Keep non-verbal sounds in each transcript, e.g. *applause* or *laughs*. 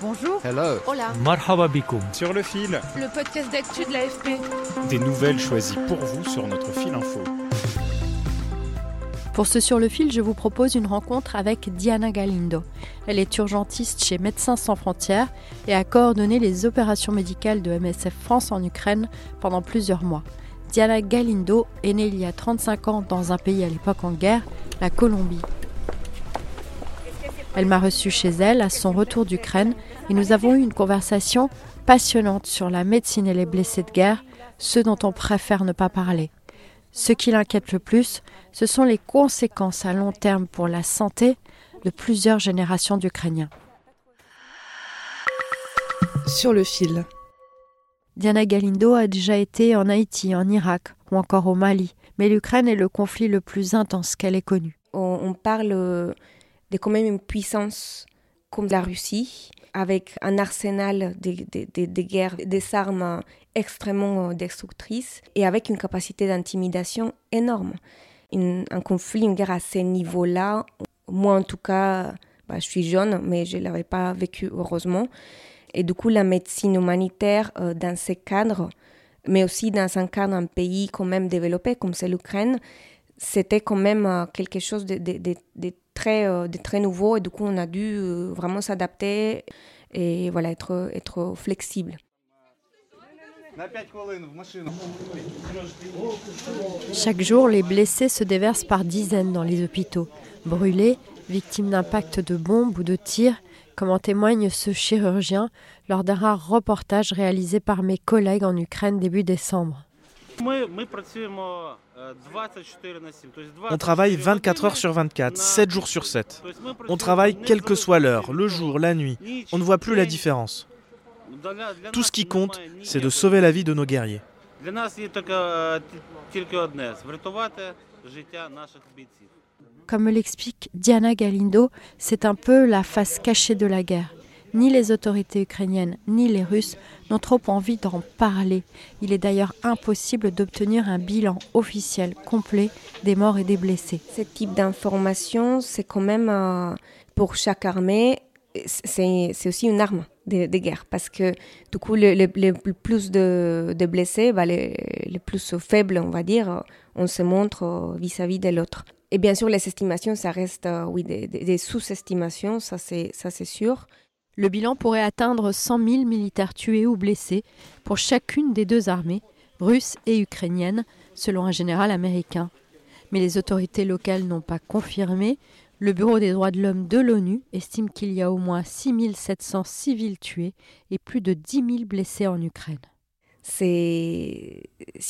Bonjour. Hello. Hola. Marhaba bikoum. Sur le fil, Le podcast d'actu de l'AFP. des nouvelles choisies pour vous sur notre fil info. Pour ce Sur le fil, je vous propose une rencontre avec Diana Galindo. Elle est urgentiste chez Médecins sans frontières et a coordonné les opérations médicales de MSF France en Ukraine pendant plusieurs mois. Diana Galindo est née il y a 35 ans dans un pays à l'époque en guerre, la Colombie. Elle m'a reçue chez elle à son retour d'Ukraine et nous avons eu une conversation passionnante sur la médecine et les blessés de guerre, ceux dont on préfère ne pas parler. Ce qui l'inquiète le plus, ce sont les conséquences à long terme pour la santé de plusieurs générations d'Ukrainiens. Sur le fil. Diana Galindo a déjà été en Haïti, en Irak ou encore au Mali, mais l'Ukraine est le conflit le plus intense qu'elle ait connu. on, on parle euh, de quand même une puissance comme la Russie, avec un arsenal de, de- de- de guerre, des armes extrêmement destructrices et avec une capacité d'intimidation énorme. Un conflit, une guerre à ce niveau-là, moi en tout cas, bah, je suis jeune, mais je ne l'avais pas vécu heureusement. Et du coup, la médecine humanitaire euh, dans ces cadres, mais aussi dans un cadre, un pays quand même développé comme c'est l'Ukraine, c'était quand même euh, quelque chose de très, euh, de très nouveau et du coup on a dû euh, vraiment s'adapter et voilà, être, être flexible. Chaque jour, les blessés se déversent par dizaines dans les hôpitaux, brûlés, victimes d'impacts de bombes ou de tirs, comme en témoigne ce chirurgien lors d'un rare reportage réalisé par mes collègues en Ukraine début décembre. On travaille 24 heures sur 24, 7 jours sur 7. On travaille quelle que soit l'heure, le jour, la nuit. On ne voit plus la différence. Tout ce qui compte, c'est de sauver la vie de nos guerriers. Comme me l'explique Diana Galindo, c'est un peu la face cachée de la guerre. Ni les autorités ukrainiennes ni les Russes n'ont trop envie d'en parler. Il est d'ailleurs impossible d'obtenir un bilan officiel complet des morts et des blessés. Ce type d'information, c'est quand même euh, pour chaque armée, c'est aussi une arme de, guerre parce que du coup, le, le- le plus de, blessés, bah, les, les plus faibles, on va dire, on se montre euh, vis-à-vis de l'autre. Et bien sûr, les estimations, ça reste euh, oui, des, sous-estimations, ça, c'est sûr. Le bilan pourrait atteindre 100 000 militaires tués ou blessés pour chacune des deux armées, russe et ukrainienne, selon un général américain. Mais les autorités locales n'ont pas confirmé. Le Bureau des droits de l'homme de l'ONU estime qu'il y a au moins 6 700 civils tués et plus de 10 000 blessés en Ukraine. c'est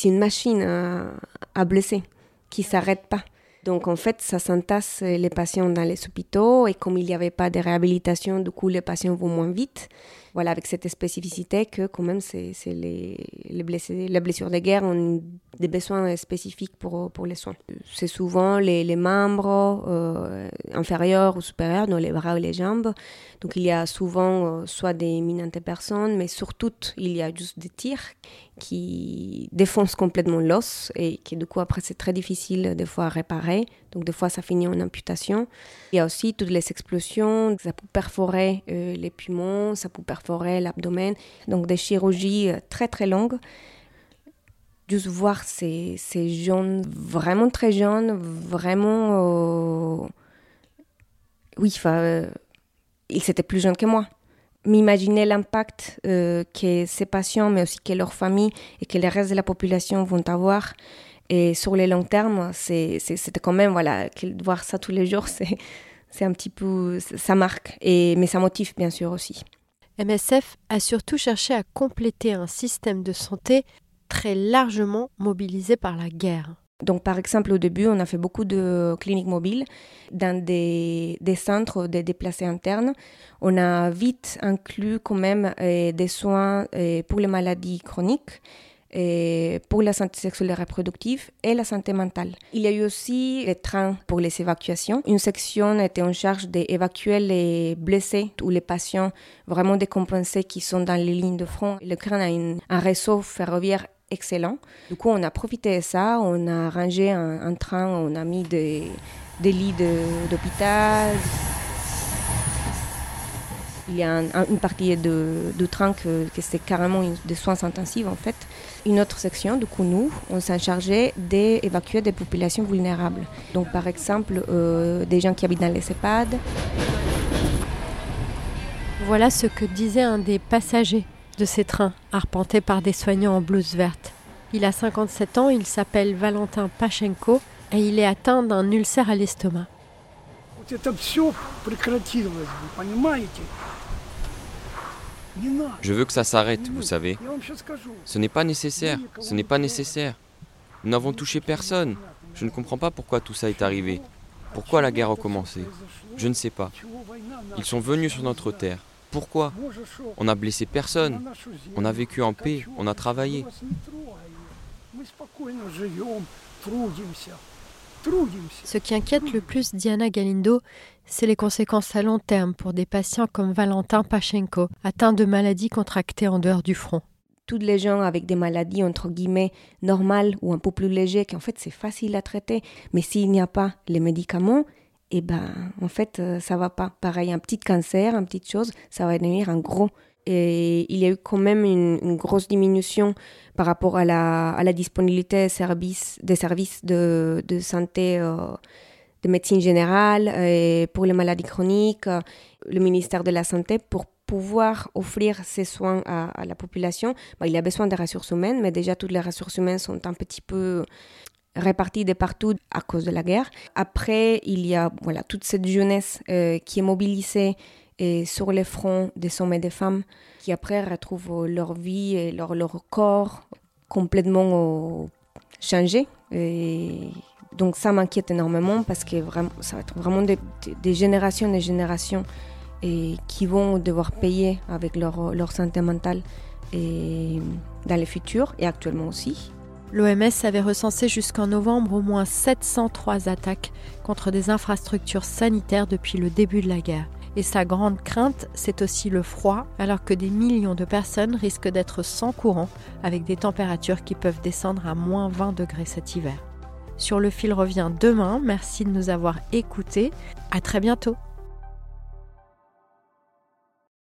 une machine à, à blesser qui s'arrête pas. Donc en fait, ça s'entasse les patients dans les hôpitaux et comme il n'y avait pas de réhabilitation, du coup les patients vont moins vite. Voilà, avec cette spécificité que quand même c'est les, les, blessés, les blessures de guerre ont des besoins spécifiques pour, les soins. C'est souvent les, membres euh, inférieurs ou supérieurs, dans les bras ou les jambes. Donc il y a souvent euh, soit des mines antipersonnes, mais surtout il y a juste des tirs qui défoncent complètement l'os et qui du coup après c'est très difficile des fois à réparer. Donc des fois ça finit en amputation. Il y a aussi toutes les explosions, ça peut perforer euh, les poumons, ça peut perforer l'abdomen. Donc des chirurgies euh, très très longues. Juste voir ces, jeunes, vraiment très jeunes, vraiment... euh, Oui, enfin, euh, ils étaient plus jeunes que moi. M'imaginer l'impact que ces patients, mais aussi que leurs familles et que le reste de la population vont avoir. Et sur le long terme, c'est- quand même, voilà, voir ça tous les jours, *laughs* c'est un petit peu, ça marque. Et, mais ça motive bien sûr aussi. MSF a surtout cherché à compléter un système de santé très largement mobilisé par la guerre. Donc, par exemple, au début, on a fait beaucoup de cliniques mobiles dans des, des centres de déplacés internes. On a vite inclus quand même euh, des soins euh, pour les maladies chroniques et pour la santé sexuelle et reproductive et la santé mentale. Il y a eu aussi les trains pour les évacuations. Une section était en charge d'évacuer les blessés ou les patients vraiment décompensés qui sont dans les lignes de front. Le CRAN a un réseau ferroviaire excellent. Du coup, on a profité de ça, on a rangé un, train, on a mis des, lits d'hôpital. Il y a une partie de, train que, que c'est carrément des soins intensifs en fait. Une autre section, du coup nous, on s'est chargé d'évacuer des populations vulnérables. Donc par exemple euh, des gens qui habitent dans les EHPAD. Voilà ce que disait un des passagers de ces trains, arpentés par des soignants en blouse verte. Il a 57 ans, il s'appelle Valentin Pachenko et il est atteint d'un ulcère à l'estomac. Je veux que ça s'arrête, vous savez. Ce n'est pas nécessaire, ce n'est pas nécessaire. Nous n'avons touché personne. Je ne comprends pas pourquoi tout ça est arrivé. Pourquoi la guerre a commencé? Je ne sais pas. Ils sont venus sur notre terre. Pourquoi? On n'a blessé personne. On a vécu en paix, on a travaillé. Ce qui inquiète le plus Diana Galindo, c'est les conséquences à long terme pour des patients comme Valentin Pachenko, atteint de maladies contractées en dehors du front. Toutes les gens avec des maladies entre guillemets normales ou un peu plus légères, qu'en fait c'est facile à traiter, mais s'il n'y a pas les médicaments, eh ben en fait euh, ça va pas. Pareil, un petit cancer, une petite chose, ça va devenir un gros et il y a eu quand même une, grosse diminution par rapport à la, à la disponibilité des services, de, de santé euh, de médecine générale et pour les maladies chroniques, le ministère de la Santé, pour pouvoir offrir ces soins à, la population, bah, il a besoin des ressources humaines, mais déjà toutes les ressources humaines sont un petit peu réparties de partout à cause de la guerre. Après, il y a voilà, toute cette jeunesse euh, qui est mobilisée et sur les fronts des hommes et des femmes qui après retrouvent leur vie et leur, corps complètement euh, changé. Et donc ça m'inquiète énormément parce que vraiment, ça va être vraiment des, générations et des générations et qui vont devoir payer avec leur, leur santé mentale et dans le futur et actuellement aussi. L'OMS avait recensé jusqu'en novembre au moins 703 attaques contre des infrastructures sanitaires depuis le début de la guerre. Et sa grande crainte, c'est aussi le froid, alors que des millions de personnes risquent d'être sans courant, avec des températures qui peuvent descendre à moins 20 degrés cet hiver. Sur le fil revient demain. Merci de nous avoir écoutés. À très bientôt.